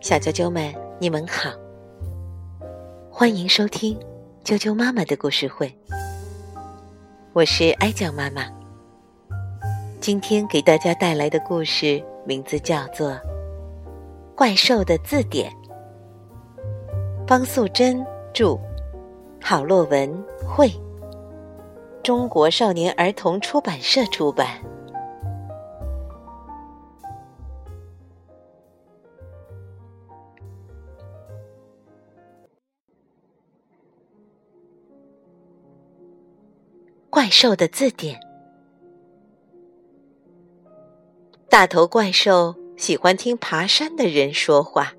小啾啾们，你们好，欢迎收听啾啾妈妈的故事会。我是哀酱妈妈，今天给大家带来的故事名字叫做《怪兽的字典》，方素珍著，郝洛文绘，中国少年儿童出版社出版。怪兽的字典。大头怪兽喜欢听爬山的人说话。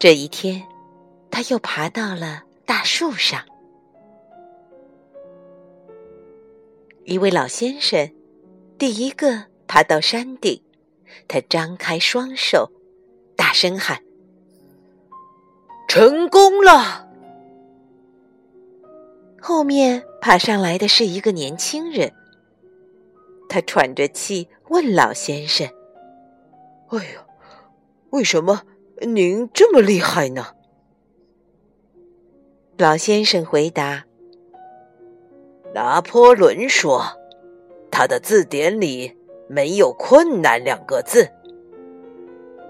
这一天，他又爬到了大树上。一位老先生第一个爬到山顶，他张开双手，大声喊：“成功了！”后面爬上来的是一个年轻人，他喘着气问老先生：“哎呀，为什么您这么厉害呢？”老先生回答：“拿破仑说，他的字典里没有‘困难’两个字，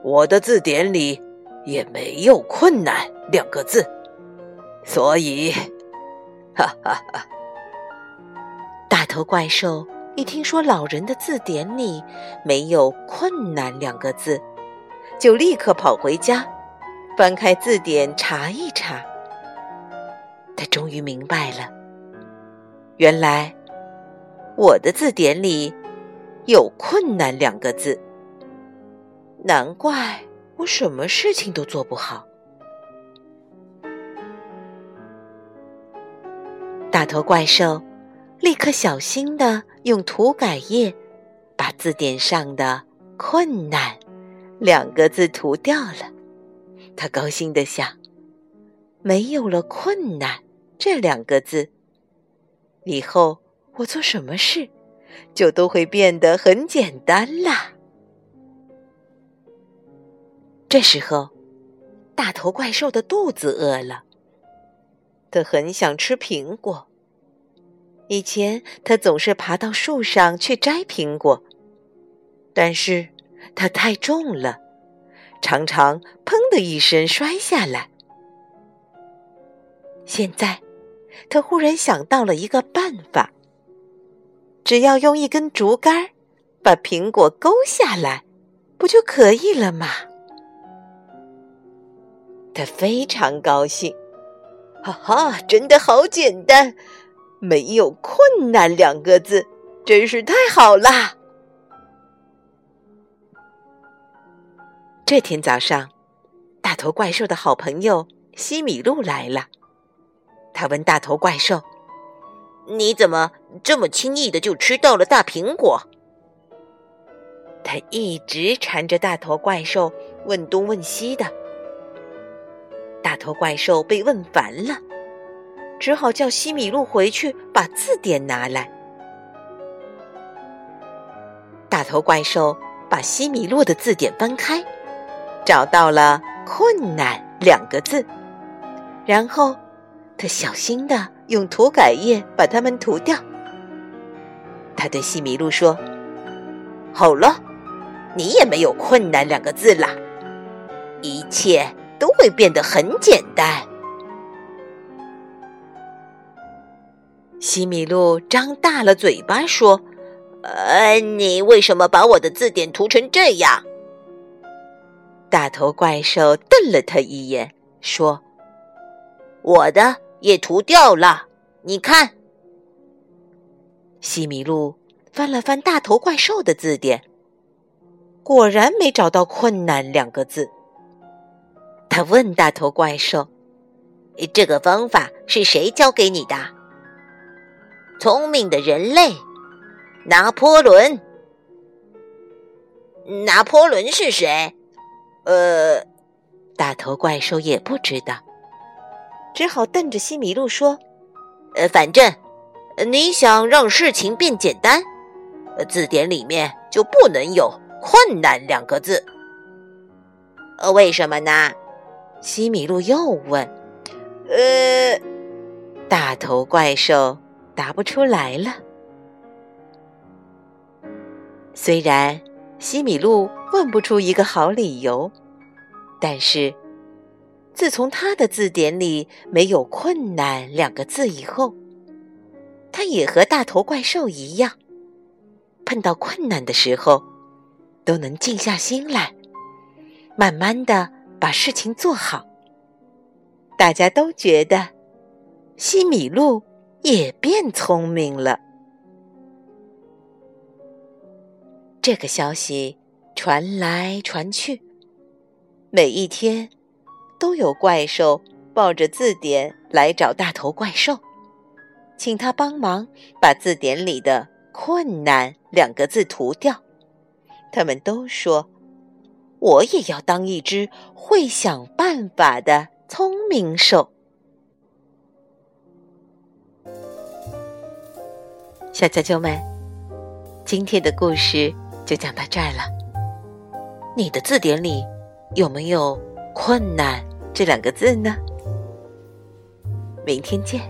我的字典里也没有‘困难’两个字，所以。”哈哈哈！大头怪兽一听说老人的字典里没有“困难”两个字，就立刻跑回家，翻开字典查一查。他终于明白了，原来我的字典里有“困难”两个字，难怪我什么事情都做不好。大头怪兽立刻小心的用涂改液把字典上的“困难”两个字涂掉了。他高兴的想：没有了“困难”这两个字，以后我做什么事就都会变得很简单啦。这时候，大头怪兽的肚子饿了。他很想吃苹果。以前他总是爬到树上去摘苹果，但是它太重了，常常“砰”的一声摔下来。现在，他忽然想到了一个办法：只要用一根竹竿把苹果勾下来，不就可以了吗？他非常高兴。哈哈，真的好简单，没有困难两个字，真是太好啦！这天早上，大头怪兽的好朋友西米露来了。他问大头怪兽：“你怎么这么轻易的就吃到了大苹果？”他一直缠着大头怪兽问东问西的。大头怪兽被问烦了，只好叫西米露回去把字典拿来。大头怪兽把西米露的字典翻开，找到了“困难”两个字，然后他小心的用涂改液把它们涂掉。他对西米露说：“好了，你也没有‘困难’两个字啦，一切。”都会变得很简单。西米露张大了嘴巴说：“呃，你为什么把我的字典涂成这样？”大头怪兽瞪了他一眼，说：“我的也涂掉了，你看。”西米露翻了翻大头怪兽的字典，果然没找到“困难”两个字。他问大头怪兽：“这个方法是谁教给你的？”聪明的人类，拿破仑。拿破仑是谁？呃，大头怪兽也不知道，只好瞪着西米露说：“呃，反正你想让事情变简单，字典里面就不能有‘困难两个字。呃，为什么呢？西米露又问。呃，大头怪兽答不出来了。虽然西米露问不出一个好理由，但是自从他的字典里没有“困难”两个字以后，他也和大头怪兽一样，碰到困难的时候都能静下心来，慢慢的把事情做好。大家都觉得西米露也变聪明了。这个消息传来传去，每一天都有怪兽抱着字典来找大头怪兽，请他帮忙把字典里的“困难”两个字涂掉。他们都说：“我也要当一只会想办法的聪明兽。”小啾啾们，今天的故事。就讲到这儿了。你的字典里有没有“困难”这两个字呢？明天见。